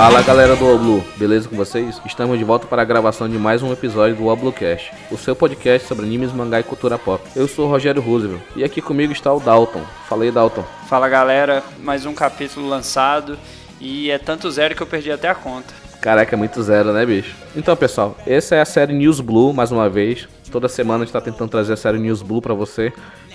Fala galera do Oblu, beleza com vocês? Estamos de volta para a gravação de mais um episódio do Oblucast, o seu podcast sobre animes, mangá e cultura pop. Eu sou o Rogério Roosevelt e aqui comigo está o Dalton. Fala aí, Dalton. Fala galera, mais um capítulo lançado e é tanto zero que eu perdi até a conta. Caraca, é muito zero, né, bicho? Então, pessoal, essa é a série News Blue, mais uma vez. Toda semana a gente está tentando trazer a série News Blue para você.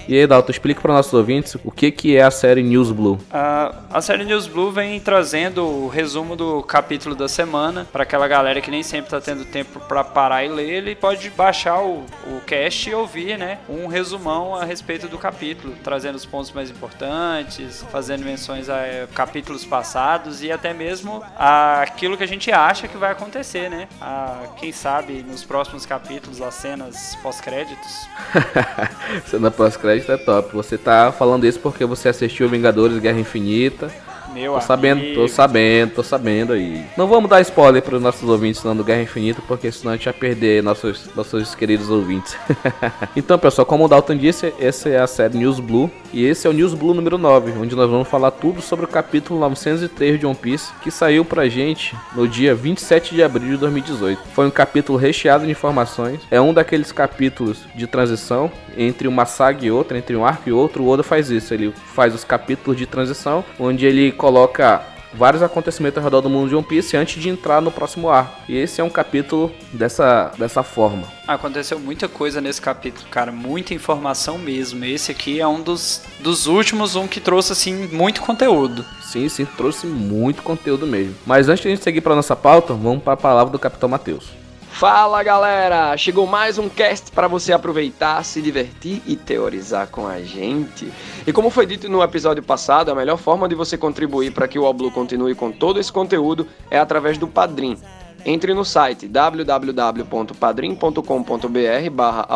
E aí, Dalton, explica para nossos ouvintes o que, que é a série News Blue. Uh, a série News Blue vem trazendo o resumo do capítulo da semana para aquela galera que nem sempre está tendo tempo para parar e ler. Ele pode baixar o, o cast e ouvir, né, um resumão a respeito do capítulo, trazendo os pontos mais importantes, fazendo menções a é, capítulos passados e até mesmo a aquilo que a gente acha que vai acontecer, né? A, quem sabe nos próximos capítulos as cenas pós-créditos. Cena pós-crédito crédito é top. Você tá falando isso porque você assistiu Vingadores Guerra Infinita meu tô sabendo, amigo. tô sabendo, tô sabendo aí. Não vamos dar spoiler para os nossos ouvintes não do Guerra Infinita, porque senão a gente vai perder nossos, nossos queridos ouvintes. então, pessoal, como o Dalton disse, essa é a série News Blue. E esse é o News Blue número 9, onde nós vamos falar tudo sobre o capítulo 903 de One Piece, que saiu pra gente no dia 27 de abril de 2018. Foi um capítulo recheado de informações. É um daqueles capítulos de transição entre uma saga e outra, entre um arco e outro. O Oda faz isso, ele faz os capítulos de transição, onde ele coloca vários acontecimentos ao redor do mundo de One Piece antes de entrar no próximo arco. E esse é um capítulo dessa, dessa forma. Aconteceu muita coisa nesse capítulo, cara, muita informação mesmo. Esse aqui é um dos, dos últimos, um que trouxe assim muito conteúdo. Sim, sim, trouxe muito conteúdo mesmo. Mas antes de a gente seguir para nossa pauta, vamos para a palavra do Capitão Matheus. Fala galera! Chegou mais um cast para você aproveitar, se divertir e teorizar com a gente. E como foi dito no episódio passado, a melhor forma de você contribuir para que o Oblu continue com todo esse conteúdo é através do Padrim. Entre no site www.padrim.com.br barra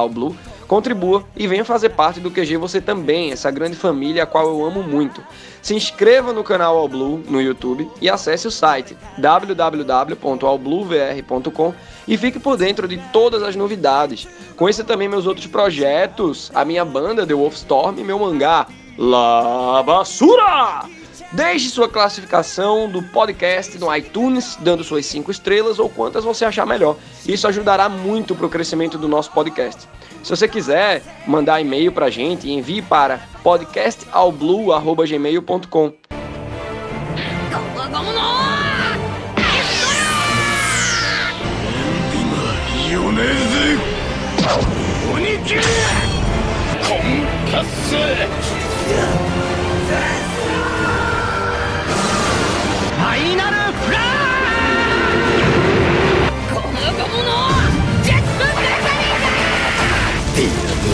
contribua e venha fazer parte do QG você também, essa grande família a qual eu amo muito. Se inscreva no canal All Blue no YouTube e acesse o site www.allbluevr.com e fique por dentro de todas as novidades. Conheça também meus outros projetos, a minha banda The Wolfstorm e meu mangá La Basura! Deixe sua classificação do podcast no iTunes, dando suas 5 estrelas ou quantas você achar melhor. Isso ajudará muito para o crescimento do nosso podcast. Se você quiser mandar e-mail para a gente, envie para podcastalblue.gmail.com.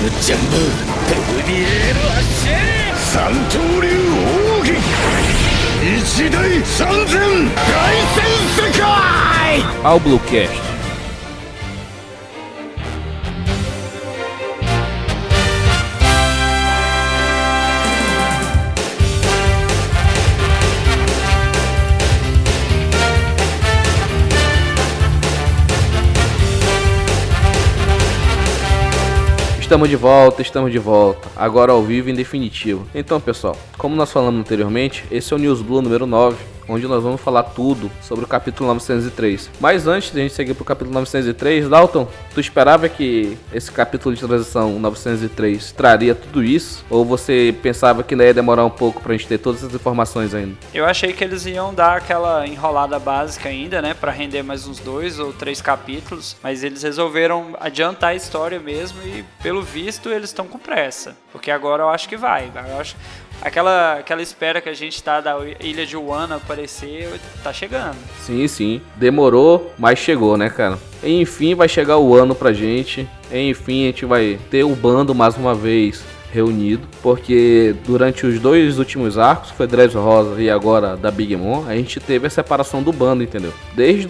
ムジャンボペルビエールアッシェ三刀流奥義一大三千凱旋世界パウブロキャ Estamos de volta, estamos de volta. Agora ao vivo em definitivo. Então, pessoal, como nós falamos anteriormente, esse é o News Blue número 9 onde nós vamos falar tudo sobre o capítulo 903. Mas antes de a gente seguir para o capítulo 903, Dalton, tu esperava que esse capítulo de transição 903 traria tudo isso? Ou você pensava que ia demorar um pouco para a gente ter todas essas informações ainda? Eu achei que eles iam dar aquela enrolada básica ainda, né, para render mais uns dois ou três capítulos, mas eles resolveram adiantar a história mesmo e, pelo visto, eles estão com pressa, porque agora eu acho que vai. Eu acho aquela, aquela espera que a gente tá da ilha de Wano aparecer, tá chegando. Sim, sim. Demorou, mas chegou, né, cara? Enfim, vai chegar o ano pra gente. Enfim, a gente vai ter o bando mais uma vez reunido, porque durante os dois últimos arcos, foi Dressrosa e agora da Big Mom, a gente teve a separação do bando, entendeu? Desde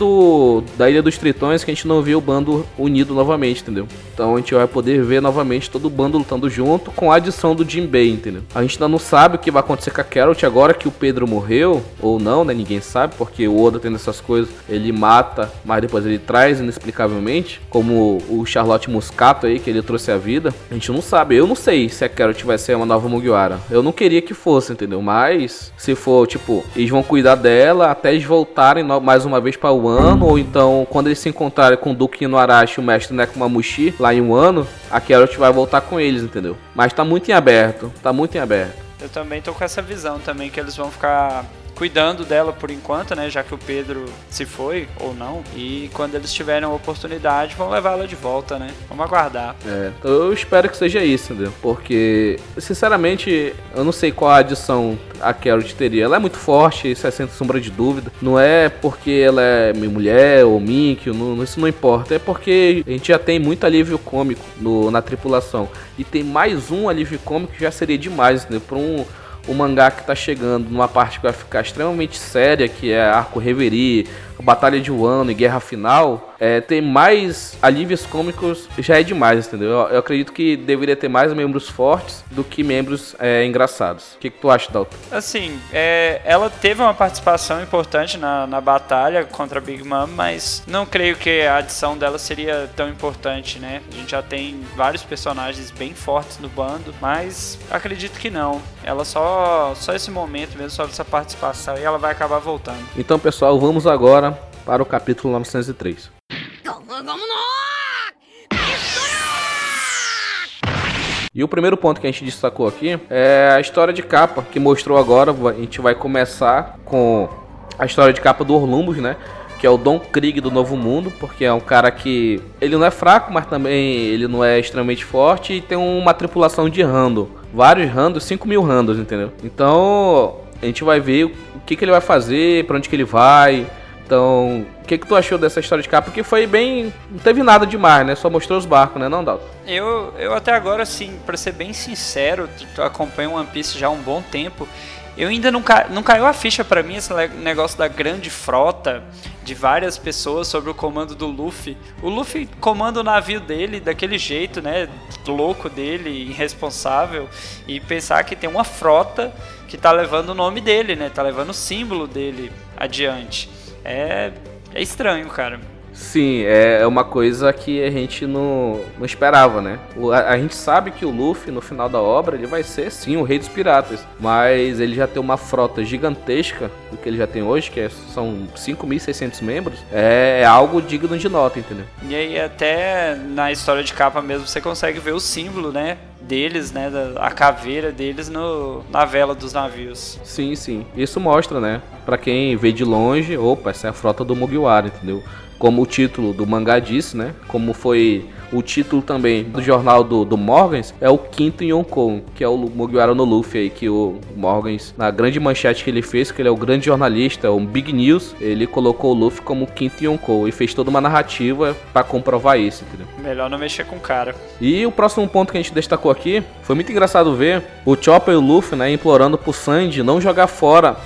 da Ilha dos Tritões que a gente não viu o bando unido novamente, entendeu? Então a gente vai poder ver novamente todo o bando lutando junto com a adição do Jinbei, entendeu? A gente ainda não sabe o que vai acontecer com a Carrot agora que o Pedro morreu, ou não, né? Ninguém sabe, porque o Oda tendo essas coisas, ele mata, mas depois ele traz inexplicavelmente, como o Charlotte Muscato aí, que ele trouxe a vida. A gente não sabe, eu não sei se a Carrot vai ser uma nova Mugiwara. Eu não queria que fosse, entendeu? Mas se for, tipo, eles vão cuidar dela até eles voltarem mais uma vez para o ano, ou então quando eles se encontrarem com o Duque no Arashi, o mestre Nekomamushi, lá em um ano, a Carrot vai voltar com eles, entendeu? Mas tá muito em aberto, tá muito em aberto. Eu também tô com essa visão também que eles vão ficar cuidando dela por enquanto, né? Já que o Pedro se foi ou não. E quando eles tiverem a oportunidade, vão levá-la de volta, né? Vamos aguardar. É, eu espero que seja isso, entendeu? Porque, sinceramente, eu não sei qual a adição a Carrot teria. Ela é muito forte, isso é sem sombra de dúvida. Não é porque ela é minha mulher ou Mickey, não, isso não importa. É porque a gente já tem muito alívio cômico no, na tripulação. E tem mais um alívio cômico que já seria demais, entendeu? Pra um o mangá que tá chegando numa parte que vai ficar extremamente séria, que é arco Reverie, Batalha de Wano e Guerra Final, é, ter mais alívios cômicos já é demais, entendeu? Eu, eu acredito que deveria ter mais membros fortes do que membros é, engraçados. O que, que, tu acha, Dalton? Assim, é, ela teve uma participação importante na, na batalha contra a Big Mom, mas não creio que a adição dela seria tão importante, né? A gente já tem vários personagens bem fortes no bando, mas acredito que não. Ela só, só esse momento mesmo, só essa participação, e ela vai acabar voltando. Então, pessoal, vamos agora para o capítulo 903. E o primeiro ponto que a gente destacou aqui é a história de capa que mostrou agora. A gente vai começar com a história de capa do Orlumbus, né? Que é o Don Krieg do Novo Mundo, porque é um cara que ele não é fraco, mas também ele não é extremamente forte e tem uma tripulação de rando, vários randos, 5 mil randos, entendeu? Então a gente vai ver o que, que ele vai fazer, para onde que ele vai, então, o que, que tu achou dessa história de capa? Porque foi bem. Não teve nada demais, né? Só mostrou os barcos, né, não, Dalton? Eu, eu até agora, assim, pra ser bem sincero, acompanho One Piece já há um bom tempo. Eu ainda não, ca... não caiu a ficha para mim esse negócio da grande frota de várias pessoas sobre o comando do Luffy. O Luffy comanda o navio dele daquele jeito, né? Louco dele, irresponsável. E pensar que tem uma frota que tá levando o nome dele, né? Tá levando o símbolo dele adiante é, é estranho, cara. Sim, é, é uma coisa que a gente não, não esperava, né? A, a, gente sabe que o Luffy, no final da obra, ele vai ser sim o rei dos piratas. Mas ele já tem uma frota gigantesca do que ele já tem hoje, que é, são 5.600 membros. É, é, algo digno de nota, entendeu? E aí, até na história de capa mesmo, você consegue ver o símbolo, né? Deles, né, a caveira deles no, na vela dos navios. Sim, sim. Isso mostra, né, para quem vê de longe, opa, essa é a frota do Mugiwara, entendeu? Como o título do mangá disse, né? Como foi o título também do jornal do, do Morgans é o quinto Yonkou, que é o Mugiwara no Luffy aí, que o Morgans, na grande manchete que ele fez, que ele é o grande jornalista, o Big News, ele colocou o Luffy como o quinto Yonkou e fez toda uma narrativa para comprovar isso, entendeu? Melhor não mexer com o cara. E o próximo ponto que a gente destacou aqui, foi muito engraçado ver o Chopper e o Luffy, né, implorando pro Sandy não jogar fora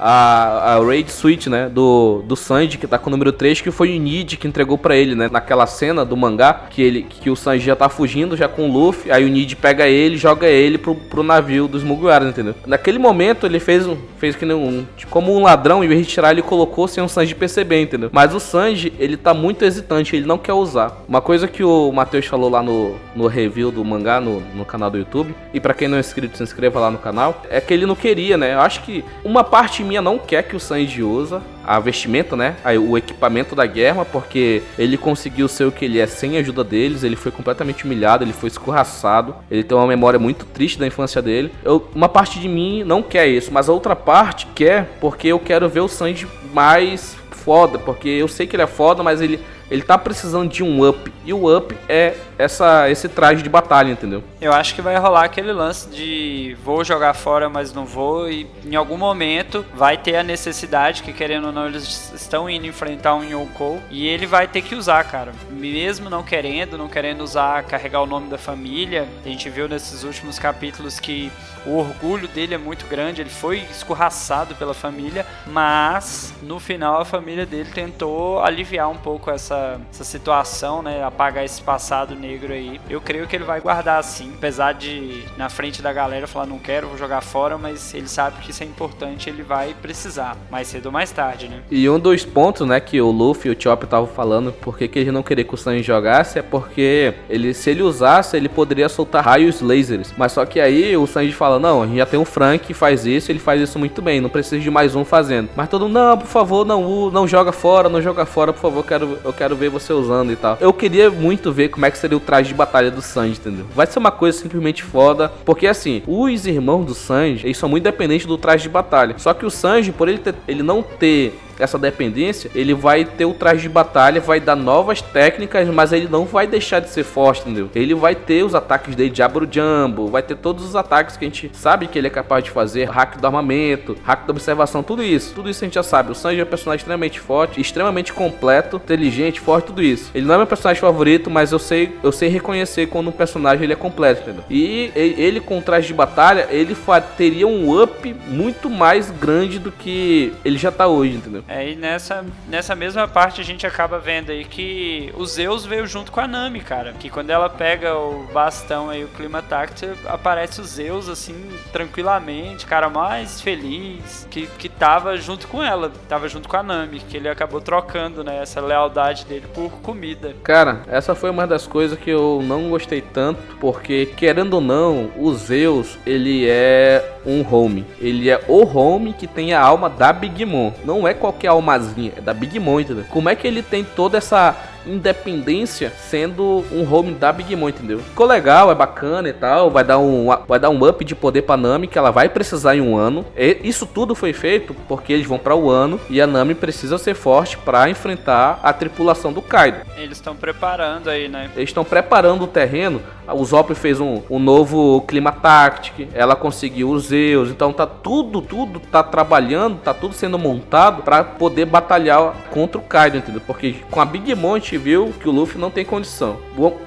a, a Raid Switch, né? Do, do Sanji, que tá com o número 3, que foi o Nid que entregou para ele, né? Naquela cena do mangá, que, ele, que o Sanji já tá fugindo, já com o Luffy, aí o Nid pega ele joga ele pro, pro navio dos Mugiwaras, entendeu? Naquele momento ele fez, fez que nem um. Como um ladrão, em vez de tirar, ele colocou sem o Sanji perceber, entendeu? Mas o Sanji, ele tá muito hesitante, ele não quer usar. Uma coisa que o Matheus falou lá no, no review do mangá, no, no canal do YouTube, e para quem não é inscrito, se inscreva lá no canal, é que ele não queria, né? Eu acho que uma parte minha não quer que o Sanji usa a vestimenta, né? O equipamento da guerra, porque ele conseguiu ser o que ele é sem a ajuda deles. Ele foi completamente humilhado, ele foi escorraçado. Ele tem uma memória muito triste da infância dele. Eu, uma parte de mim não quer isso, mas a outra parte quer porque eu quero ver o Sanji mais foda, porque eu sei que ele é foda, mas ele ele tá precisando de um up. E o up é essa, esse traje de batalha, entendeu? Eu acho que vai rolar aquele lance de vou jogar fora, mas não vou. E em algum momento vai ter a necessidade, que querendo ou não, eles estão indo enfrentar um Yonkou. E ele vai ter que usar, cara. Mesmo não querendo, não querendo usar, carregar o nome da família. A gente viu nesses últimos capítulos que o orgulho dele é muito grande. Ele foi escorraçado pela família. Mas no final a família dele tentou aliviar um pouco essa essa, situação, né? Apagar esse passado negro aí. Eu creio que ele vai guardar assim, apesar de na frente da galera falar não quero, vou jogar fora, mas ele sabe que isso é importante, ele vai precisar, mais cedo ou mais tarde, né? E um dos pontos, né, que o Luffy e o Chop estavam falando, porque que ele não queria que o Sanji jogasse, é porque ele, se ele usasse, ele poderia soltar raios lasers. Mas só que aí o Sanji fala, não, a gente já tem um Frank que faz isso, ele faz isso muito bem, não precisa de mais um fazendo. Mas todo mundo, não, por favor, não, não joga fora, não joga fora, por favor, quero, eu quero ver você usando e tal. Eu queria muito ver como é que seria o traje de batalha do Sanji, entendeu? Vai ser uma coisa simplesmente foda, porque assim, os irmãos do Sanji, eles são muito dependentes do traje de batalha. Só que o Sanji, por ele, ter, ele não ter essa dependência, ele vai ter o traje de batalha, vai dar novas técnicas, mas ele não vai deixar de ser forte, entendeu? Ele vai ter os ataques dele de Abro Jumbo, vai ter todos os ataques que a gente sabe que ele é capaz de fazer, hack do armamento, hack da observação, tudo isso. Tudo isso a gente já sabe. O Sanji é um personagem extremamente forte, extremamente completo, inteligente, forte, tudo isso. Ele não é meu personagem favorito, mas eu sei, eu sei reconhecer quando um personagem ele é completo, entendeu? E ele com traje de batalha, ele teria um up muito mais grande do que ele já tá hoje, entendeu? É, e nessa, nessa mesma parte a gente acaba vendo aí que o Zeus veio junto com a Nami, cara. Que quando ela pega o bastão aí, o Clima Tact, aparece o Zeus, assim, tranquilamente, cara mais feliz, que, que tava junto com ela, tava junto com a Nami, que ele acabou trocando, né, essa lealdade dele por comida. Cara, essa foi uma das coisas que eu não gostei tanto, porque, querendo ou não, o Zeus, ele é um home. Ele é o home que tem a alma da Big Mom. Não é qualquer almazinha, é da Big Mom, entendeu? Como é que ele tem toda essa independência sendo um home da Big Mom, entendeu? Ficou legal, é bacana e tal, vai dar um, vai dar um up de poder pra Nami que ela vai precisar em um ano. E isso tudo foi feito porque eles vão para o ano e a Nami precisa ser forte para enfrentar a tripulação do Kaido. Eles estão preparando aí, né? Eles estão preparando o terreno. O Zop fez um, um novo clima Tactic, ela conseguiu os Zeus, então tá tudo, tudo tá trabalhando, tá tudo sendo montado para poder batalhar contra o Kaido, entendeu? Porque com a Big Mom gente viu que o Luffy não tem condição.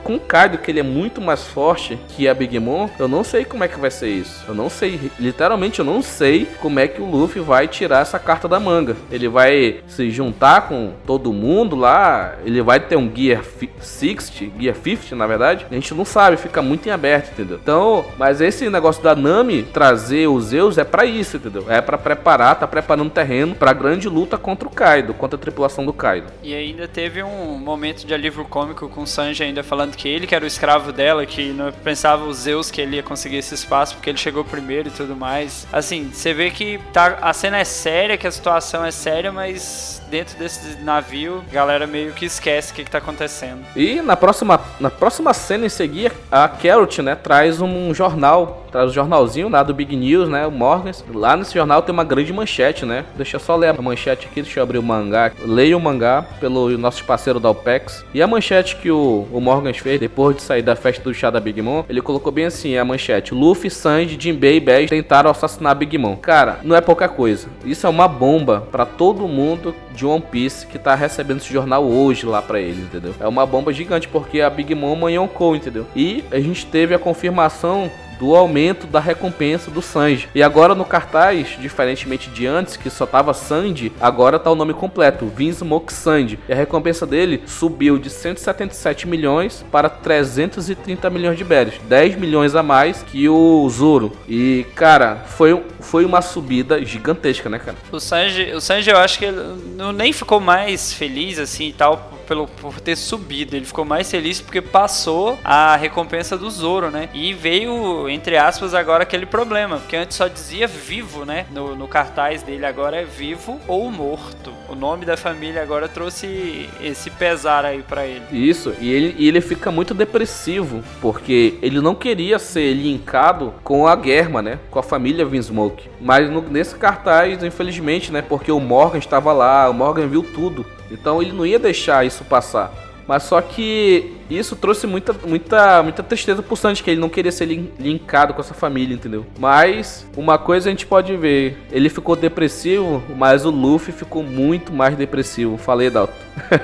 Com o Kaido, que ele é muito mais forte que a Big Mom, eu não sei como é que vai ser isso. Eu não sei, literalmente eu não sei como é que o Luffy vai tirar essa carta da manga. Ele vai se juntar com todo mundo lá, ele vai ter um Gear 60, Gear 50 na verdade. A gente não sabe, fica muito em aberto, entendeu? Então, mas esse negócio da Nami trazer os Zeus é para isso, entendeu? É para preparar, tá preparando o terreno para grande luta contra o Kaido, contra a tripulação do Kaido. E ainda teve um momento de alívio cômico com o Sanji ainda falando que ele que era o escravo dela, que não pensava os Zeus que ele ia conseguir esse espaço porque ele chegou primeiro e tudo mais. Assim, você vê que tá, a cena é séria, que a situação é séria, mas dentro desse navio, a galera meio que esquece o que, que tá acontecendo. E na próxima, na próxima cena em seguida, a Carrot, né, traz um jornal, traz um jornalzinho lá do Big News, né, o Morgans. Lá nesse jornal tem uma grande manchete, né? Deixa eu só ler a manchete aqui, deixa eu abrir o mangá. Leia o mangá pelo nosso parceiro da OPEX. E a manchete que o, o Morgan fez depois de sair da festa do chá da Big Mom, ele colocou bem assim, a manchete. Luffy, Sanji, Jinbei e Bash tentaram assassinar Big Mom. Cara, não é pouca coisa. Isso é uma bomba para todo mundo de One Piece que tá recebendo esse jornal hoje lá para eles, entendeu? É uma bomba gigante porque a Big Mom manhãocou, entendeu? E a gente teve a confirmação do aumento da recompensa do Sanji. E agora no cartaz, diferentemente de antes, que só tava Sanji, agora tá o nome completo, Vinsmoke Sanji. E a recompensa dele subiu de 177 milhões para 330 milhões de berries, 10 milhões a mais que o Zoro. E cara, foi, foi uma subida gigantesca, né, cara? O Sanji, o Sanji eu acho que ele não, nem ficou mais feliz assim e tal pelo, por ter subido. Ele ficou mais feliz porque passou a recompensa do Zoro, né? E veio, entre aspas, agora aquele problema. Porque antes só dizia vivo, né? No, no cartaz dele agora é vivo ou morto. O nome da família agora trouxe esse pesar aí para ele. Isso, e ele, e ele fica muito depressivo. Porque ele não queria ser linkado com a Germa, né? Com a família Vinsmoke. Mas no, nesse cartaz, infelizmente, né? Porque o Morgan estava lá, o Morgan viu tudo. Então ele não ia deixar isso passar. Mas só que isso trouxe muita, muita, muita tristeza pro Sanji, que ele não queria ser linkado com essa família, entendeu? Mas uma coisa a gente pode ver, ele ficou depressivo, mas o Luffy ficou muito mais depressivo. Falei, Dalton.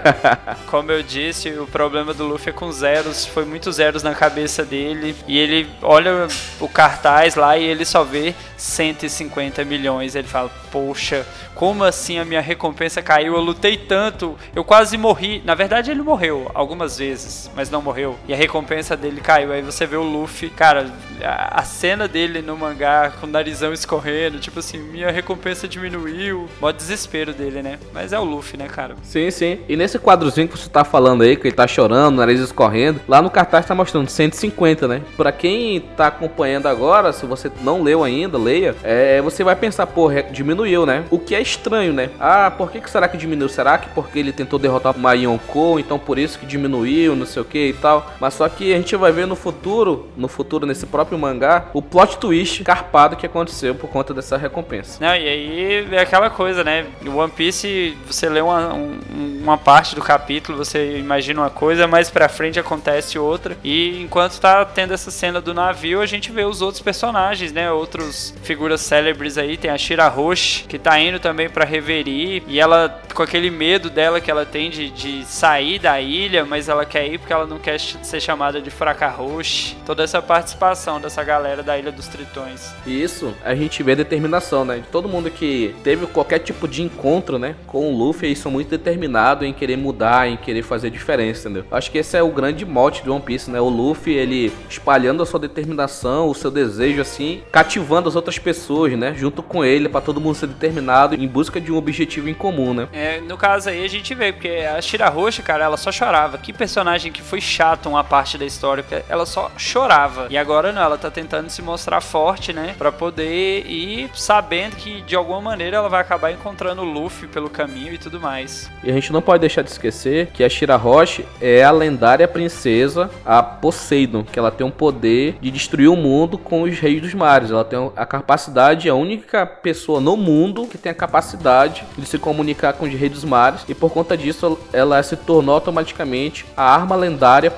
Como eu disse, o problema do Luffy é com zeros, foi muitos zeros na cabeça dele, e ele olha o cartaz lá e ele só vê 150 milhões. Ele fala: Poxa, como assim a minha recompensa caiu? Eu lutei tanto, eu quase morri. Na verdade, ele morreu algumas vezes, mas não morreu. E a recompensa dele caiu. Aí você vê o Luffy, cara, a, cena dele no mangá com o narizão escorrendo, tipo assim, minha recompensa diminuiu. Mó desespero dele, né? Mas é o Luffy, né, cara? Sim, sim. E nesse quadrozinho que você tá falando aí, que ele tá chorando, nariz escorrendo, lá no cartaz tá mostrando 150, né? Pra quem tá acompanhando agora, se você não leu ainda, leia, é, você vai pensar, pô, diminuiu, né? O que é estranho, né? Ah, por que, que será que diminuiu? Será que porque ele tentou derrotar o Mayonko, então por isso que diminuiu, não sei o que e tal? Mas só que a gente vai ver no futuro, no futuro, nesse próprio mangá, o plot twist carpado que aconteceu por conta dessa recompensa. Não, e aí é aquela coisa, né? O One Piece, você lê uma, um, uma parte do capítulo, você imagina uma coisa, mais pra frente acontece outra. E enquanto tá tendo essa cena do navio, a gente vê os outros personagens, né? Outros figuras célebres aí. Tem a Shira Roche, que tá indo também pra Reverie. E ela, com aquele medo dela que ela tem de, de sair da ilha, mas ela quer ir porque ela não quer ser chamada de Fraca Roche. Toda essa participação dessa galera da Ilha dos Tritões. Isso, a gente vê a determinação, né? De todo mundo que teve qualquer tipo de encontro, né? Com o Luffy, eles são muito determinados em querer mudar, em querer fazer diferença, entendeu? Acho que esse é o grande mote de One Piece, né? O Luffy, ele espalhando a sua determinação, o seu desejo, assim, cativando as outras pessoas, né? Junto com ele, para todo mundo ser determinado em busca de um objetivo em comum, né? É, no caso aí a gente vê, porque a Shira Roxa, cara, ela só chorava. Que personagem que foi chato uma parte da história, porque ela só chorava. E agora não, ela tá tentando se mostrar forte, né? Pra poder ir sabendo que de alguma maneira ela vai acabar encontrando o Luffy pelo caminho e tudo mais. E a gente não pode deixar de esquecer que a Shira Roche é a lendária princesa, a Poseidon, que ela tem um poder de destruir o mundo com os reis dos mares. Ela tem a capacidade, a única pessoa no mundo que tem a capacidade de se comunicar com os reis dos mares. E por conta disso, ela se tornou automaticamente a arma lendária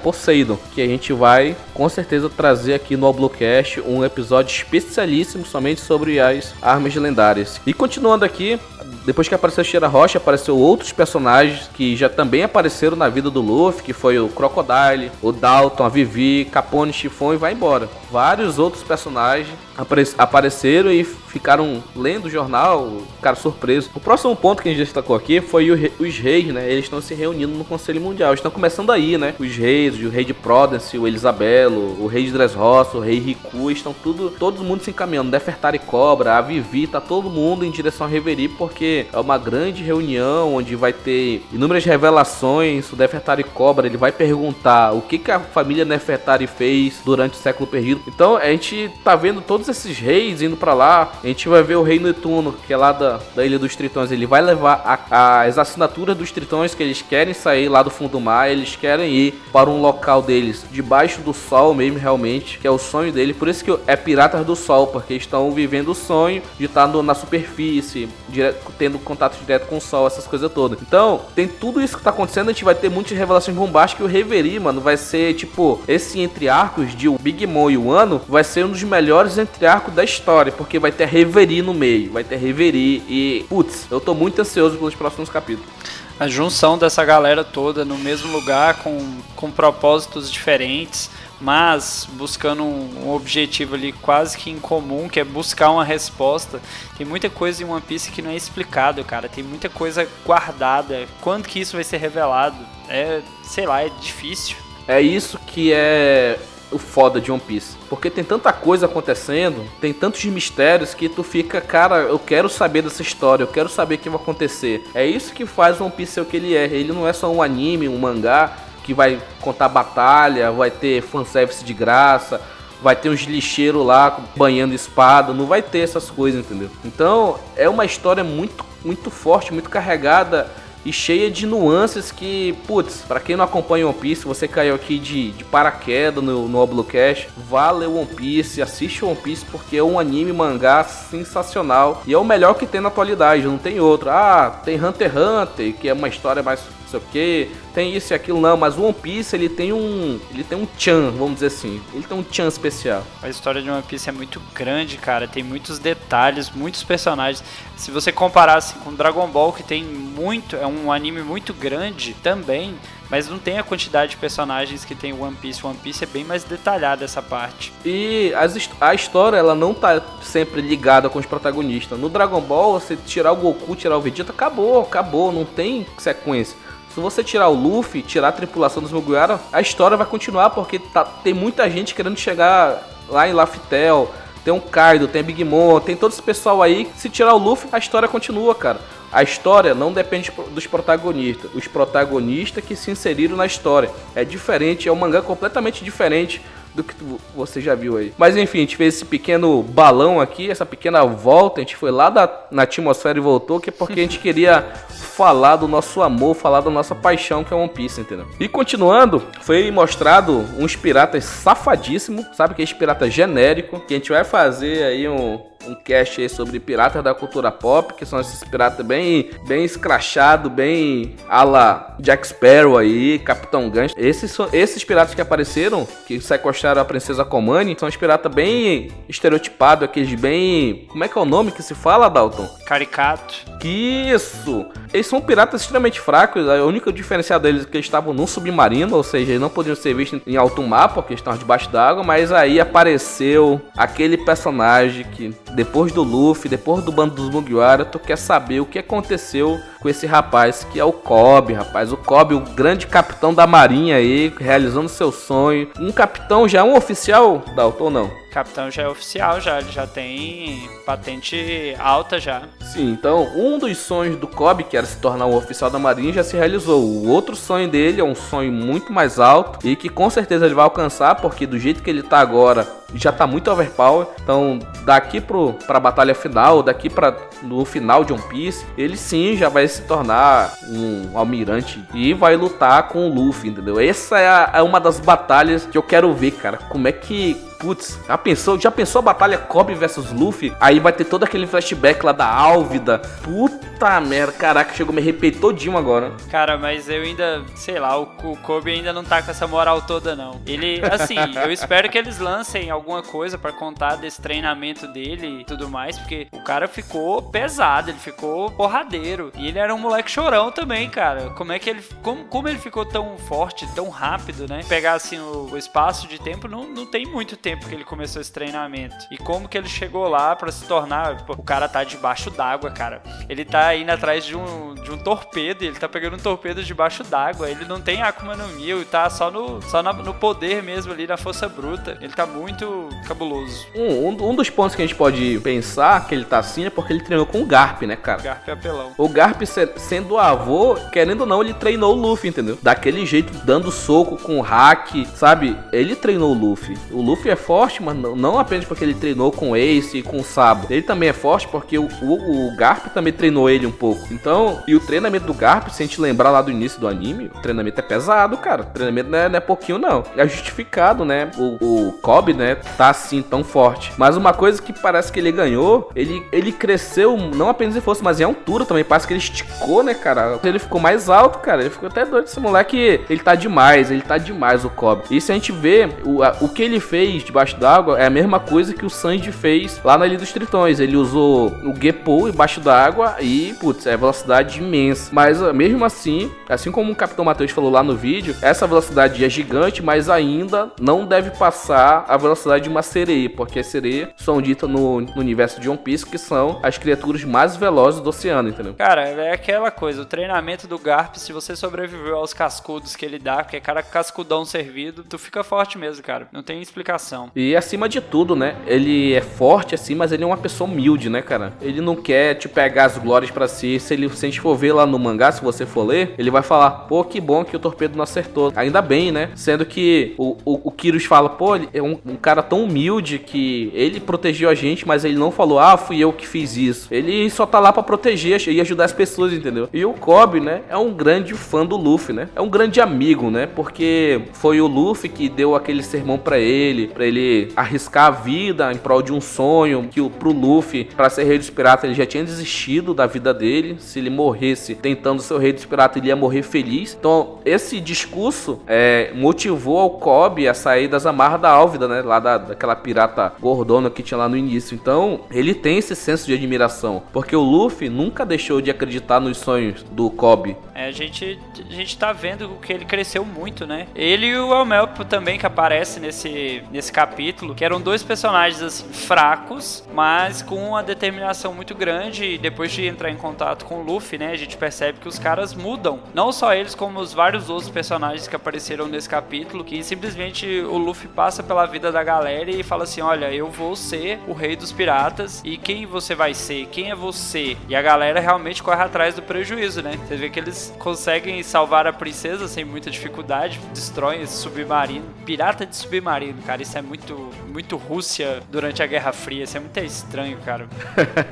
Poseidon, que a gente vai com certeza trazer aqui no Oblocast um episódio especialíssimo somente sobre as armas lendárias. E continuando aqui, depois que apareceu Shira Rocha, apareceu outros personagens que já também apareceram na vida do Luffy, que foi o Crocodile, o Dalton, a Vivi, Capone, Chifon e vai embora. Vários outros personagens apare apareceram e ficaram lendo o jornal, ficaram surpresos. O próximo ponto que a gente destacou aqui foi re os reis, né? Eles estão se reunindo no Conselho Mundial. Estão começando aí, né? Os reis, o rei de Prudence, o Elisabelo, o rei de Dressrosa, o rei Riku, estão tudo, todo mundo se encaminhando. Nefertari Cobra, a Vivi, tá todo mundo em direção a Reverie porque é uma grande reunião onde vai ter inúmeras revelações. O Nefertari Cobra, ele vai perguntar o que, que a família Nefertari fez durante o século perdido. Então, a gente tá vendo todos esses reis indo para lá. A gente vai ver o rei Netuno, que é lá da, da Ilha dos Tritões. Ele vai levar a, as assinaturas dos Tritões que eles querem sair lá do fundo do mar. Eles querem ir para um local deles, debaixo do sol mesmo, realmente, que é o sonho dele. Por isso que é Piratas do Sol, porque estão vivendo o sonho de estar no, na superfície, direto, tendo contato direto com o sol, essas coisas todas. Então, tem tudo isso que tá acontecendo. A gente vai ter muitas revelações bombásticas. E o Reverie, mano, vai ser tipo esse entre arcos de o Big Mom e o Ano vai ser um dos melhores entre arco da história, porque vai ter Reverie no meio, vai ter Reverie e, putz, eu tô muito ansioso pelos próximos capítulos. A junção dessa galera toda no mesmo lugar, com, com propósitos diferentes, mas buscando um, um, objetivo ali quase que em comum, que é buscar uma resposta. Tem muita coisa em One Piece que não é explicado, cara. Tem muita coisa guardada. Quando que isso vai ser revelado? É, sei lá, é difícil. É isso que é o foda de One Piece. Porque tem tanta coisa acontecendo, tem tantos mistérios que tu fica, cara, eu quero saber dessa história, eu quero saber o que vai acontecer. É isso que faz One Piece ser o que ele é. Ele não é só um anime, um mangá que vai contar batalha, vai ter fanservice de graça, vai ter uns lixeiros lá banhando espada, não vai ter essas coisas, entendeu? Então é uma história muito, muito forte, muito carregada e cheia de nuances que, putz, para quem não acompanha One Piece, você caiu aqui de, de paraquedas no, no Oblocast, vá ler One Piece, assiste One Piece porque é um anime mangá sensacional e é o melhor que tem na atualidade, não tem outro. Ah, tem Hunter x Hunter, que é uma história mais sei o que, tem isso e aquilo não, mas o One Piece ele tem um, ele tem um chan, vamos dizer assim, ele tem um chan especial. A história de One Piece é muito grande, cara, tem muitos detalhes, muitos personagens. Se você comparar assim, com Dragon Ball, que tem muito, é um anime muito grande também, mas não tem a quantidade de personagens que tem One Piece. One Piece é bem mais detalhada essa parte. E a história, ela não tá sempre ligada com os protagonistas. No Dragon Ball, você tirar o Goku, tirar o Vegeta, acabou, acabou, não tem sequência. Se você tirar o Luffy, tirar a tripulação dos Mugiwara, a história vai continuar porque tá, tem muita gente querendo chegar lá em Laftel. Tem um Kaido, tem Big Mom, tem todo esse pessoal aí. Se tirar o Luffy, a história continua, cara. A história não depende dos protagonistas, os protagonistas que se inseriram na história. É diferente, é um mangá completamente diferente do que você já viu aí. Mas enfim, a gente fez esse pequeno balão aqui, essa pequena volta, a gente foi lá da, na atmosfera e voltou, que é porque a gente queria falar do nosso amor, falar da nossa paixão que é One Piece, entendeu? E continuando, foi mostrado uns piratas safadíssimos, sabe que é esse pirata genérico, que a gente vai fazer aí um, um cast aí sobre piratas da cultura pop, que são esses piratas bem, bem escrachado, bem ala Jack Sparrow aí, Capitão Gancho. Esses, esses piratas que apareceram, que sequestraram a princesa Comani, são os piratas bem estereotipados, aqueles bem... Como é que é o nome que se fala, Dalton? Caricato. Que isso! Eles são piratas extremamente fracos, a única diferença deles é que eles estavam num submarino, ou seja, eles não podiam ser vistos em alto mar, porque eles estavam debaixo d'água, mas aí apareceu aquele personagem que depois do Luffy, depois do bando dos Mugiwara, tu quer saber o que aconteceu com esse rapaz, que é o Kobe, rapaz. O Kobe, o grande capitão da marinha aí, realizando seu sonho. Um capitão já, um oficial, Dalton, não? Capitão já é oficial, já, ele já tem patente alta já. Sim, então um dos sonhos do Kobe, que era se tornar um oficial da marinha, já se realizou. O outro sonho dele é um sonho muito mais alto e que com certeza ele vai alcançar, porque do jeito que ele tá agora, já tá muito overpower. Então, daqui pro, pra batalha final, daqui para no final de One Piece, ele sim já vai se tornar um almirante e vai lutar com o Luffy, entendeu? Essa é, a, é uma das batalhas que eu quero ver, cara. Como é que putz, já pensou, já pensou a batalha Kobe versus Luffy? Aí vai ter todo aquele flashback lá da Álvida. Puta merda, caraca, chegou me arrepiei todinho agora. Cara, mas eu ainda, sei lá, o, o Kobe ainda não tá com essa moral toda não. Ele, assim, eu espero que eles lancem alguma coisa para contar desse treinamento dele e tudo mais, porque o cara ficou pesado, ele ficou porradeiro. E ele era um moleque chorão também, cara. Como é que ele, como, como ele ficou tão forte, tão rápido, né? Pegar assim o, o espaço de tempo não, não tem muito tempo tempo que ele começou esse treinamento. E como que ele chegou lá para se tornar. Pô, o cara tá debaixo d'água, cara. Ele tá indo atrás de um, de um torpedo, ele tá pegando um torpedo debaixo d'água. Ele não tem Akuma no Mi, ele tá só, no, só na, no poder mesmo ali, na força bruta. Ele tá muito cabuloso. Um, um, um, dos pontos que a gente pode pensar que ele tá assim é porque ele treinou com o Garp, né, cara? Garp é apelão. O Garp, sendo o avô, querendo ou não, ele treinou o Luffy, entendeu? Daquele jeito, dando soco com o hack, sabe? Ele treinou o Luffy. O Luffy é forte, mas não apenas porque ele treinou com Ace e com o Sabo. Ele também é forte porque o, o, o, Garp também treinou ele um pouco. Então, e o treinamento do Garp, se a gente lembrar lá do início do anime, o treinamento é pesado, cara. O treinamento não é, não é pouquinho, não. É justificado, né? O, o Kobe, né, tá assim tão forte. Mas uma coisa que parece que ele ganhou, ele, ele cresceu não apenas em força, mas em altura também. Parece que ele esticou, né, cara? Ele ficou mais alto, cara. Ele ficou até doido. Esse moleque, ele tá demais, ele tá demais, o Kobe. E se a gente vê o, o que ele fez debaixo d'água, é a mesma coisa que o Sanji fez lá na Ilha dos Tritões. Ele usou o Gepo embaixo d'água e, putz, é velocidade imensa. Mas mesmo assim, assim como o Capitão Matheus falou lá no vídeo, essa velocidade é gigante, mas ainda não deve passar a velocidade de uma sereia, porque as sereias são ditas no, no universo de One Piece que são as criaturas mais velozes do oceano, entendeu? Cara, é aquela coisa, o treinamento do Garp, se você sobreviveu aos cascudos que ele dá, porque é cara cascudão servido, tu fica forte mesmo, cara. Não tem explicação. E acima de tudo, né? Ele é forte assim, mas ele é uma pessoa humilde, né, cara? Ele não quer te pegar as glórias para si. Se, ele, se a gente for ver lá no mangá, se você for ler, ele vai falar: pô, que bom que o torpedo não acertou. Ainda bem, né? Sendo que o, o, o Kyrus fala: pô, ele é um, um cara tão humilde que ele protegeu a gente, mas ele não falou: ah, fui eu que fiz isso. Ele só tá lá para proteger e ajudar as pessoas, entendeu? E o Kobe, né, é um grande fã do Luffy, né? É um grande amigo, né? Porque foi o Luffy que deu aquele sermão para ele, para ele arriscar a vida em prol de um sonho, que o pro Luffy, para ser rei dos piratas, ele já tinha desistido da vida dele. Se ele morresse tentando ser o rei dos piratas, ele ia morrer feliz. Então, esse discurso é, motivou ao Kobe a sair das amarras da Álvida, né? Lá da, daquela pirata gordona que tinha lá no início. Então, ele tem esse senso de admiração, porque o Luffy nunca deixou de acreditar nos sonhos do Kobe. É, a gente, a gente tá vendo que ele cresceu muito, né? Ele e o Elmelpo também, que aparece nesse, nesse capítulo, que eram dois personagens assim, fracos, mas com uma determinação muito grande. E depois de entrar em contato com o Luffy, né, a gente percebe que os caras mudam. Não só eles, como os vários outros personagens que apareceram nesse capítulo, que simplesmente o Luffy passa pela vida da galera e fala assim: Olha, eu vou ser o rei dos piratas. E quem você vai ser? Quem é você? E a galera realmente corre atrás do prejuízo, né? Você vê que eles conseguem salvar a princesa sem muita dificuldade, destroem esse submarino. Pirata de submarino, cara, isso é muito, muito Rússia durante a Guerra Fria, isso é muito estranho, cara.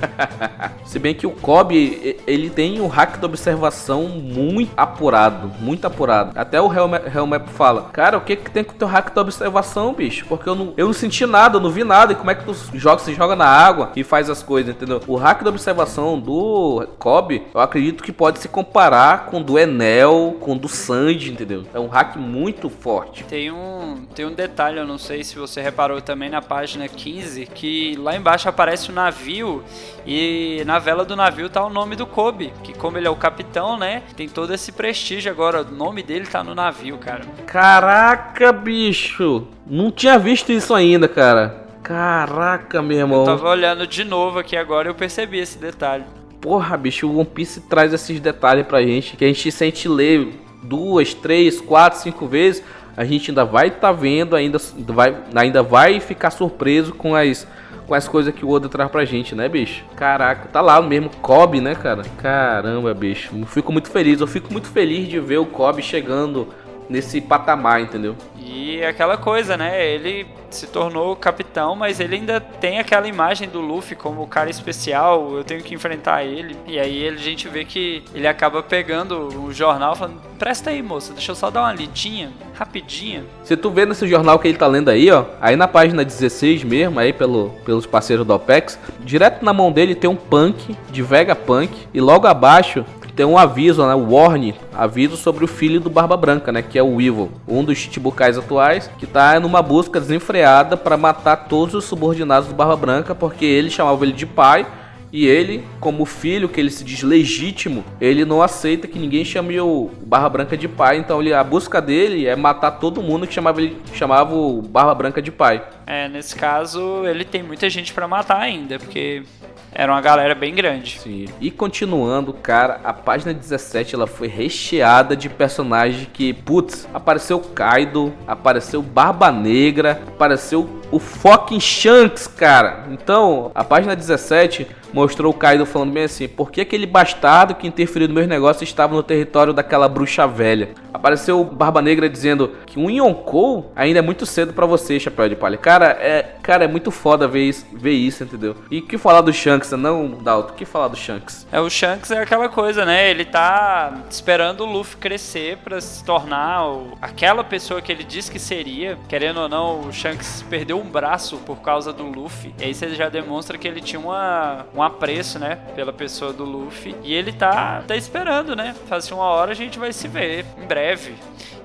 Se bem que o Kobe, ele tem um hack da observação muito apurado, muito apurado. Até o Helmap fala, cara, o que que tem com o teu hack da observação, bicho? Porque eu não, eu não senti nada, eu não vi nada, e como é que tu joga, se joga na água e faz as coisas, entendeu? O hack da observação do Kobe, eu acredito que pode se comparar com o do Enel, com o do Sanji, entendeu? É um hack muito forte. Tem um, tem um detalhe, eu não sei se você reparou também na página 15, que lá embaixo aparece o um navio e na vela do navio tá o nome do Kobe, que como ele é o capitão, né, tem todo esse prestígio agora, o nome dele tá no navio, cara. Caraca, bicho! Não tinha visto isso ainda, cara. Caraca, meu irmão. Eu tava olhando de novo aqui agora e eu percebi esse detalhe. Porra, bicho, o One Piece traz esses detalhes pra gente que a gente sente ler duas, três, quatro, cinco vezes. A gente ainda vai estar tá vendo, ainda vai, ainda vai ficar surpreso com as com as coisas que o Oda traz pra gente, né, bicho? Caraca, tá lá mesmo, Kobe, né, cara? Caramba, bicho. Eu fico muito feliz. Eu fico muito feliz de ver o Kobe chegando nesse patamar, entendeu? E aquela coisa, né? Ele se tornou capitão, mas ele ainda tem aquela imagem do Luffy como o cara especial, eu tenho que enfrentar ele. E aí a gente vê que ele acaba pegando o jornal falando: presta aí, moça, deixa eu só dar uma lidinha, rapidinha. Se tu vê nesse jornal que ele tá lendo aí, ó, aí na página 16 mesmo, aí pelo, pelos parceiros do OPEX, direto na mão dele tem um punk de Vegapunk, e logo abaixo tem um aviso, né? Warning, aviso sobre o filho do Barba Branca, né? Que é o Evil, um dos Chichibukais atuais, que tá numa busca desenfreada para matar todos os subordinados do Barba Branca, porque ele chamava ele de pai. E ele, como filho que ele se diz legítimo, ele não aceita que ninguém chame o Barba Branca de pai. Então ele, a busca dele é matar todo mundo que chamava, ele, chamava o Barba Branca de pai. É, nesse caso ele tem muita gente para matar ainda, porque era uma galera bem grande. Sim. E continuando, cara, a página 17 ela foi recheada de personagens que, putz, apareceu Kaido, apareceu Barba Negra, apareceu o fucking Shanks, cara. Então, a página 17 mostrou o Kaido falando bem assim: por que aquele bastardo que interferiu no meus negócios estava no território daquela bruxa velha? Apareceu o Barba Negra dizendo que um Yonkou ainda é muito cedo para você, Chapéu de Palha. Cara, é, cara, é muito foda ver isso, ver isso, entendeu? E que falar do Shanks, não, Dalton? Que falar do Shanks? É, o Shanks é aquela coisa, né? Ele tá esperando o Luffy crescer para se tornar o, aquela pessoa que ele disse que seria. Querendo ou não, o Shanks perdeu um braço por causa do Luffy. E aí você já demonstra que ele tinha uma, um apreço, né? Pela pessoa do Luffy. E ele tá, tá esperando, né? Faz assim, uma hora a gente vai se ver em breve.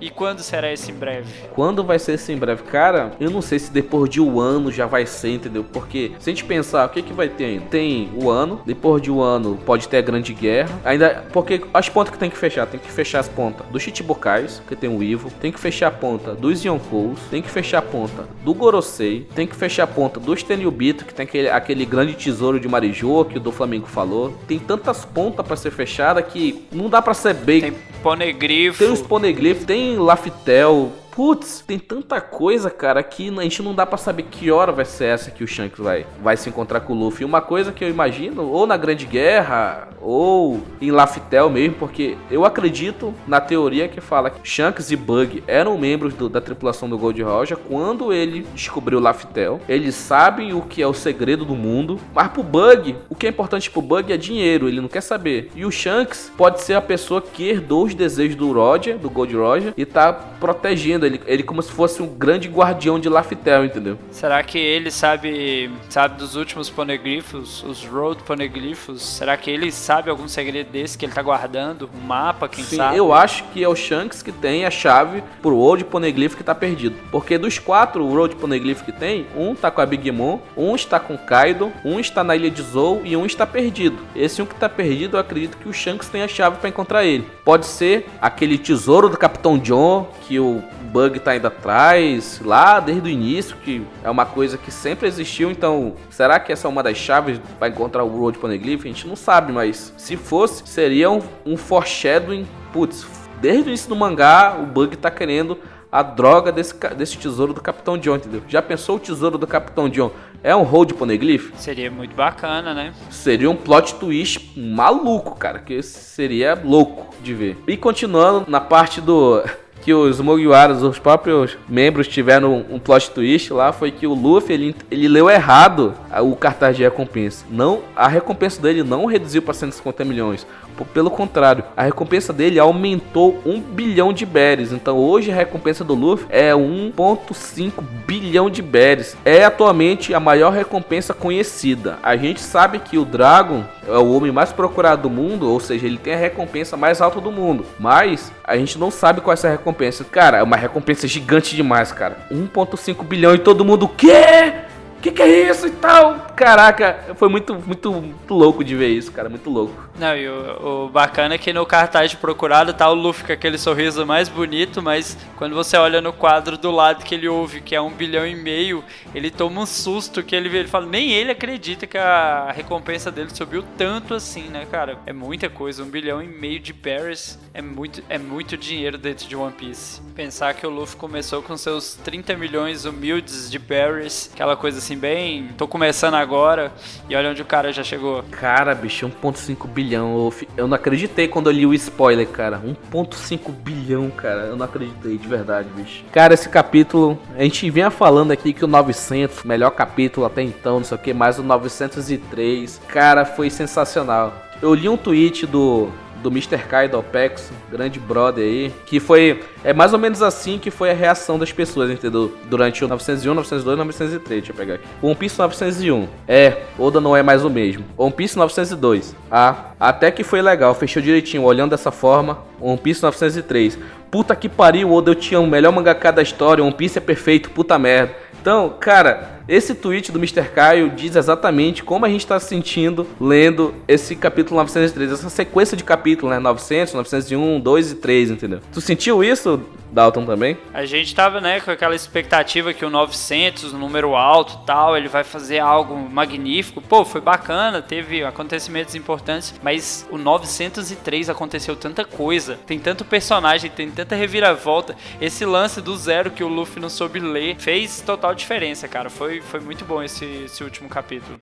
E quando será esse em breve? Quando vai ser esse em breve? Cara, eu não sei se depois de um ano já vai ser, entendeu? Porque se a gente pensar, o que que vai ter ainda? Tem o ano, depois de um ano pode ter a grande guerra. Ainda, porque as pontas que tem que fechar, tem que fechar as pontas dos Chichibukais, que tem o Ivo, tem que fechar a ponta dos Yonkous, tem que fechar a ponta do Gorosei, tem que fechar a ponta do Tenryubito, que tem aquele, aquele grande tesouro de Que o do Flamengo falou. Tem tantas pontas para ser fechada que não dá para ser bem. Tem Ponegrifo. Tem os Ponegrifo, tem Laftel, Putz, tem tanta coisa, cara, que a gente não dá para saber que hora vai ser essa que o Shanks vai, vai se encontrar com o Luffy. Uma coisa que eu imagino, ou na Grande Guerra, ou em Laftel mesmo, porque eu acredito na teoria que fala que Shanks e Bug eram membros do, da tripulação do Gold Roger quando ele descobriu Laftel. Eles sabem o que é o segredo do mundo, mas pro Bug, o que é importante pro Bug é dinheiro, ele não quer saber. E o Shanks pode ser a pessoa que herdou os desejos do Roger, do Gold Roger, e tá protegendo ele, ele como se fosse um grande guardião de Laftel, entendeu? Será que ele sabe, sabe dos últimos poneglifos, os Road poneglifos? Será que ele sabe algum segredo desse que ele tá guardando? Um mapa, quem Sim, sabe? eu acho que é o Shanks que tem a chave pro Road Poneglyph que tá perdido. Porque dos quatro Road Poneglyph que tem, um tá com a Big Mom, um está com Kaido, um está na ilha de Zou e um está perdido. Esse um que tá perdido, eu acredito que o Shanks tem a chave para encontrar ele. Pode ser aquele tesouro do Capitão John que o Bug tá indo atrás, lá desde o início, que é uma coisa que sempre existiu. Então, será que essa é uma das chaves para encontrar o Road Poneglyph? A gente não sabe, mas se fosse, seria um, um foreshadowing. Putz, desde o início do mangá, o Bug tá querendo a droga desse, desse tesouro do Capitão John, entendeu? Já pensou o tesouro do Capitão John? É um Road Poneglyph? Seria muito bacana, né? Seria um plot twist maluco, cara, que seria louco de ver. E continuando na parte do que os Mugiwaras, os próprios membros tiveram um plot twist lá, foi que o Luffy ele, ele leu errado o cartaz de recompensa. Não, a recompensa dele não reduziu para 150 milhões. Pelo contrário, a recompensa dele aumentou 1 bilhão de berries. Então hoje a recompensa do Luffy é 1.5 bilhão de berries. É atualmente a maior recompensa conhecida. A gente sabe que o Dragon é o homem mais procurado do mundo, ou seja, ele tem a recompensa mais alta do mundo. Mas a gente não sabe qual é essa recompensa. Cara, é uma recompensa gigante demais, cara. 1.5 bilhão e todo mundo, o quê? Que que é isso e tal? Caraca, foi muito, muito, muito louco de ver isso, cara, muito louco. Não, e o, o bacana é que no cartaz de procurado tá o Luffy com aquele sorriso mais bonito, mas quando você olha no quadro do lado que ele ouve, que é um bilhão e meio, ele toma um susto que ele vê, ele fala, nem ele acredita que a recompensa dele subiu tanto assim, né, cara? É muita coisa, um bilhão e meio de berries é muito, é muito dinheiro dentro de One Piece. Pensar que o Luffy começou com seus 30 milhões humildes de berries, aquela coisa assim, bem, tô começando agora, e olha onde o cara já chegou. Cara, bicho, 1.5 bilhão. Eu não acreditei quando eu li o spoiler, cara. 1.5 bilhão, cara. Eu não acreditei, de verdade, bicho. Cara, esse capítulo, a gente vinha falando aqui que o 900, melhor capítulo até então, não sei o que, mais o 903, cara, foi sensacional. Eu li um tweet do do Mr. Kai do Opex, grande brother aí, que foi é mais ou menos assim que foi a reação das pessoas, entendeu? Durante o 901, 902, 903, deixa eu pegar aqui. One Piece 901. É, Oda não é mais o mesmo. One Piece 902. Ah, até que foi legal, fechou direitinho, olhando dessa forma. One Piece 903. Puta que pariu, Oda, eu tinha o melhor mangaka da história, One Piece é perfeito, puta merda. Então, cara, esse tweet do Mr. Caio diz exatamente como a gente tá se sentindo lendo esse capítulo 903, essa sequência de capítulos, né? 900, 901, 2 e 3, entendeu? Tu sentiu isso, Dalton, também? A gente tava, né, com aquela expectativa que o 900, um número alto tal, ele vai fazer algo magnífico. Pô, foi bacana, teve acontecimentos importantes, mas o 903 aconteceu tanta coisa, tem tanto personagem, tem tanta reviravolta. Esse lance do zero que o Luffy não soube ler fez total diferença, cara. Foi, foi muito bom esse, esse último capítulo.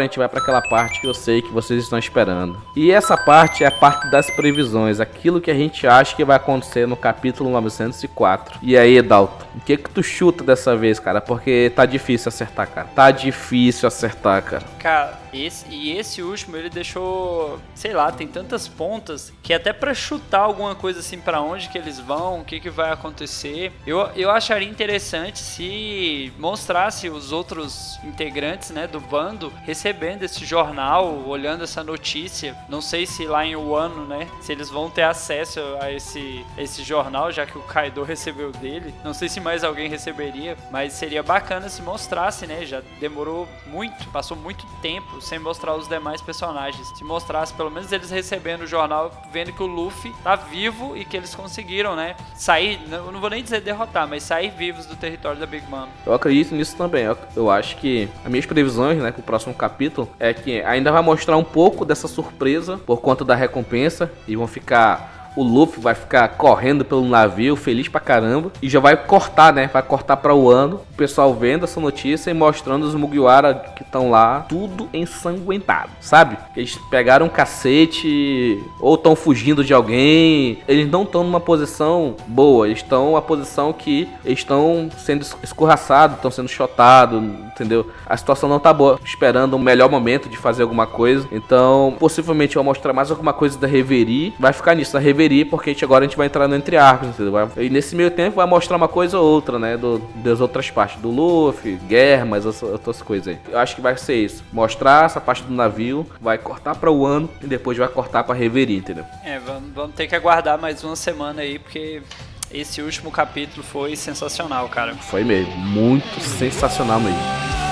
A gente vai para aquela parte que eu sei que vocês estão esperando. E essa parte é a parte das previsões, aquilo que a gente acha que vai acontecer no capítulo 904. E aí, Dalton, o que que tu chuta dessa vez, cara? Porque tá difícil acertar, cara. Tá difícil acertar, cara. Cara, esse, e esse último ele deixou, sei lá, tem tantas pontas que até pra chutar alguma coisa assim pra onde que eles vão, o que que vai acontecer, eu, eu acharia interessante se mostrasse os outros integrantes, né, do bando recebendo esse jornal, olhando essa notícia. Não sei se lá em Wano, né, se eles vão ter acesso a esse, esse jornal, já que o Kaido recebeu dele. Não sei se mais alguém receberia, mas seria bacana se mostrasse, né? Já demorou muito, passou muito tempo sem mostrar os demais personagens. Se mostrasse pelo menos eles recebendo o jornal, vendo que o Luffy tá vivo e que eles conseguiram, né? Sair, eu não vou nem dizer derrotar, mas sair vivos do território da Big Mom. Eu acredito nisso também. Eu, eu acho que as minhas previsões, né, com o próximo capítulo é que ainda vai mostrar um pouco dessa surpresa por conta da recompensa e vão ficar o Luffy vai ficar correndo pelo navio, feliz pra caramba, e já vai cortar, né? Vai cortar para o ano, o pessoal vendo essa notícia e mostrando os Mugiwara que estão lá, tudo ensanguentado, sabe? Eles pegaram um cacete ou estão fugindo de alguém, eles não estão numa posição boa, eles estão numa posição que estão sendo escorraçados, estão sendo chotados, entendeu? A situação não tá boa, esperando um melhor momento de fazer alguma coisa. Então, possivelmente eu vou mostrar mais alguma coisa da Reverie. Vai ficar nisso, da Reverie, porque a gente, agora a gente vai entrar no Entre Arcos, entendeu? E nesse meio tempo vai mostrar uma coisa ou outra, né? Do, das outras partes. Do Luffy, Guerra, as outras coisas aí. Eu acho que vai ser isso. Mostrar essa parte do navio, vai cortar para o ano e depois vai cortar pra Reverie, entendeu? É, vamos, vamos ter que aguardar mais uma semana aí, porque esse último capítulo foi sensacional, cara. Foi mesmo, muito sensacional mesmo.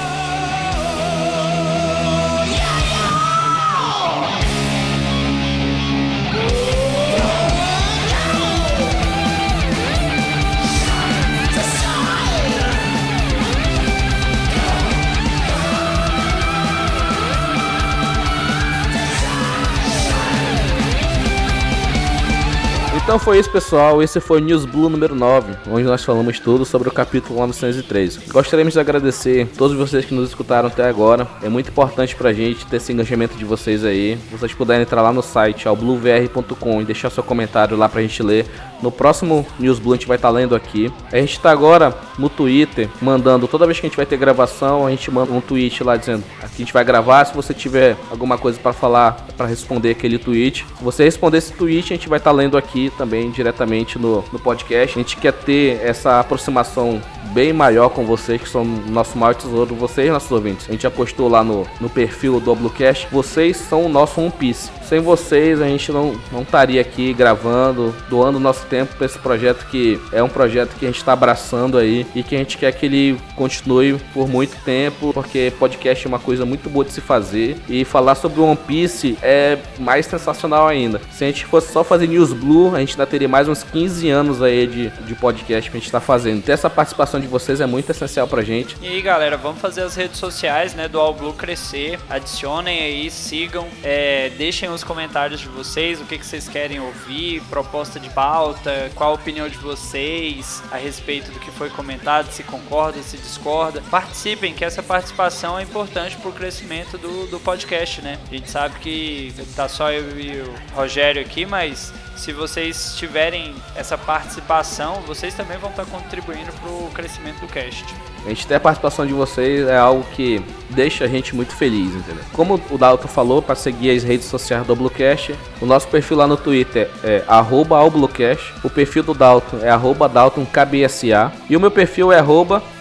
Então foi isso, pessoal. Esse foi o News Blue número 9, onde nós falamos tudo sobre o capítulo 903. Gostaríamos de agradecer a todos vocês que nos escutaram até agora. É muito importante pra gente ter esse engajamento de vocês aí. Vocês puderem entrar lá no site, ao bluevr.com, e deixar seu comentário lá pra gente ler. No próximo News Blue a gente vai estar tá lendo aqui. A gente tá agora no Twitter, mandando, toda vez que a gente vai ter gravação, a gente manda um tweet lá dizendo aqui a gente vai gravar. Se você tiver alguma coisa para falar, para responder aquele tweet, se você responder esse tweet, a gente vai estar tá lendo aqui também diretamente no, no podcast. A gente quer ter essa aproximação bem maior com vocês, que são nosso maior tesouro, vocês, nossos ouvintes. A gente apostou lá no, no perfil do Oblocast, vocês são o nosso One Piece. Sem vocês, a gente não, não estaria aqui gravando, doando nosso tempo para esse projeto que é um projeto que a gente está abraçando aí e que a gente quer que ele continue por muito tempo, porque podcast é uma coisa muito boa de se fazer e falar sobre One Piece é mais sensacional ainda. Se a gente fosse só fazer News Blue, a gente ainda teria mais uns 15 anos aí de, de podcast que a gente está fazendo. Ter essa participação de vocês é muito essencial pra gente. E aí, galera, vamos fazer as redes sociais né, do All Blue crescer. Adicionem aí, sigam, é, deixem os comentários de vocês, o que, que vocês querem ouvir, proposta de pauta, qual a opinião de vocês a respeito do que foi comentado, se concorda, se discorda. Participem, que essa participação é importante pro crescimento do, do podcast, né? A gente sabe que tá só eu e o Rogério aqui, mas se vocês tiverem essa participação, vocês também vão estar contribuindo para o crescimento do cast. A gente ter a participação de vocês é algo que deixa a gente muito feliz, entendeu? Como o Dalton falou, para seguir as redes sociais do Bluecast, o nosso perfil lá no Twitter é @alblocast, o perfil do Dalton é @daltonkbsa e o meu perfil é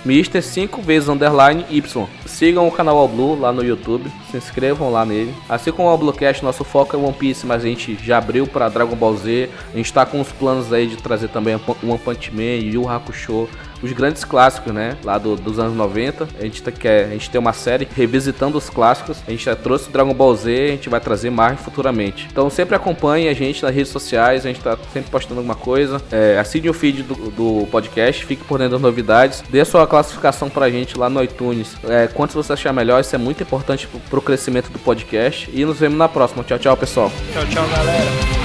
Mister 5 vezes underline Y. Sigam o canal All Blue lá no YouTube, se inscrevam lá nele. Assim como o All Bluecast, nosso foco é One Piece, mas a gente já abriu para Dragon Ball Z. A gente está com os planos aí de trazer também One Punch Man, Yu Hakusho, os grandes clássicos, né? Lá do, dos anos 90. A gente, tá, quer, a gente tem uma série revisitando os clássicos. A gente já trouxe Dragon Ball Z, a gente vai trazer mais futuramente. Então sempre acompanhe a gente nas redes sociais, a gente tá sempre postando alguma coisa. É, assine o feed do, do, podcast, fique por dentro das novidades. Dê sua classificação pra gente lá no iTunes. É, quantos você achar melhor, isso é muito importante pro, pro crescimento do podcast. E nos vemos na próxima. Tchau, tchau, pessoal. Tchau, tchau, galera.